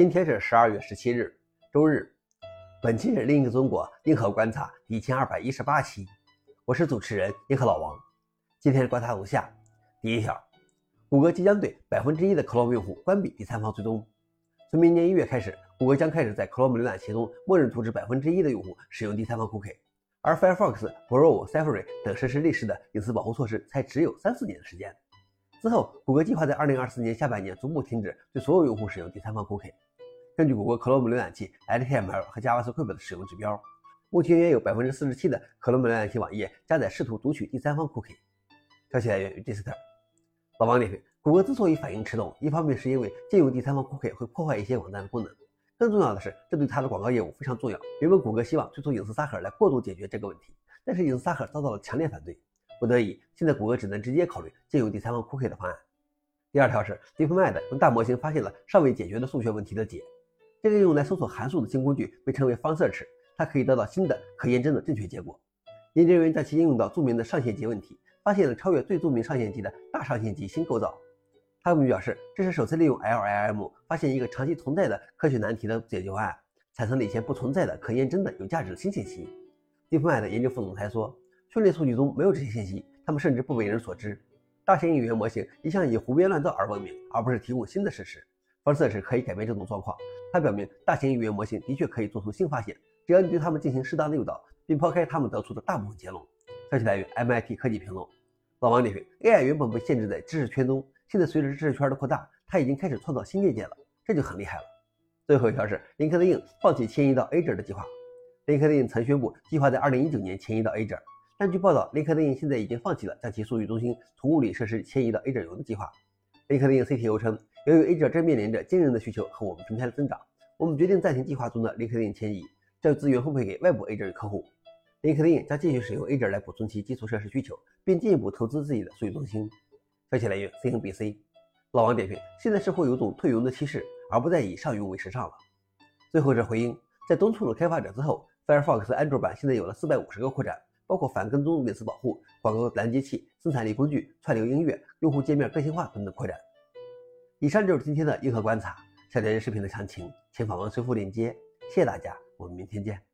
今天是十二月十七日，周日。本期是另一个中国硬核观察一千二百一十八期，我是主持人硬核老王。今天的观察如下：第一条，谷歌即将对百分之一的 Chrome 用户关闭第三方追踪。从明年一月开始，谷歌将开始在 Chrome 浏览器中默认阻止百分之一的用户使用第三方 Cookie，而 Firefox、Brave、Safari 等实施历史的隐私保护措施才只有三四年的时间。之后，谷歌计划在二零二四年下半年逐步停止对所有用户使用第三方 Cookie。根据谷歌 Chrome 浏览器 HTML 和 JavaScript 的使用指标，目前约有百分之四十七的 Chrome 浏览器网页加载试图读取第三方 Cookie。消息来源于 Dister。老王点评：谷歌之所以反应迟钝，一方面是因为借用第三方 Cookie 会破坏一些网站的功能，更重要的是，这对它的广告业务非常重要。原本谷歌希望推出隐私沙盒来过度解决这个问题，但是隐私沙盒遭到了强烈反对。不得已，现在谷歌只能直接考虑借用第三方 Cookie 的方案。第二条是 DeepMind 用大模型发现了尚未解决的数学问题的解。这个用来搜索函数的新工具被称为 FunSearch，它可以得到新的可验证的正确结果。研究人员将其应用到著名的上限级问题，发现了超越最著名上限级的大上限级新构造。他们表示，这是首次利用 LLM 发现一个长期存在的科学难题的解决方案，产生了以前不存在的可验证的有价值的新信息。DeepMind 研究副总裁说，训练数据中没有这些信息，他们甚至不为人所知。大型语言模型一向以胡编乱造而闻名，而不是提供新的事实。FunSearch 可以改变这种状况。它表明，大型语言模型的确可以做出新发现，只要你对它们进行适当的诱导，并抛开它们得出的大部分结论。消息来源：MIT 科技评论。老王点评：AI 原本被限制在知识圈中，现在随着知识圈的扩大，它已经开始创造新业界了，这就很厉害了。最后一条是，LinkedIn 放弃迁移到 Azure 的计划。LinkedIn 曾宣布计划在2019年迁移到 Azure，但据报道，LinkedIn 现在已经放弃了将其数据中心从物理设施迁移到 Azure 用的计划。LinkedIn CTO 称。由于 Azure 正面临着惊人的需求和我们平台的增长，我们决定暂停计划中的 LinkedIn 迁移，将资源分配给外部 Azure 客户。LinkedIn 将继续使用 Azure 来补充其基础设施需求，并进一步投资自己的数据中心。消息来源：CNBC。老王点评：现在似乎有种退云的趋势，而不再以上云为时尚了。最后是回应：在敦促了开发者之后，Firefox 安卓版现在有了450个扩展，包括反跟踪、隐私保护、广告拦截器、生产力工具、串流音乐、用户界面个性化等等扩展。以上就是今天的硬核观察。想了解视频的详情，请访问随附链接。谢谢大家，我们明天见。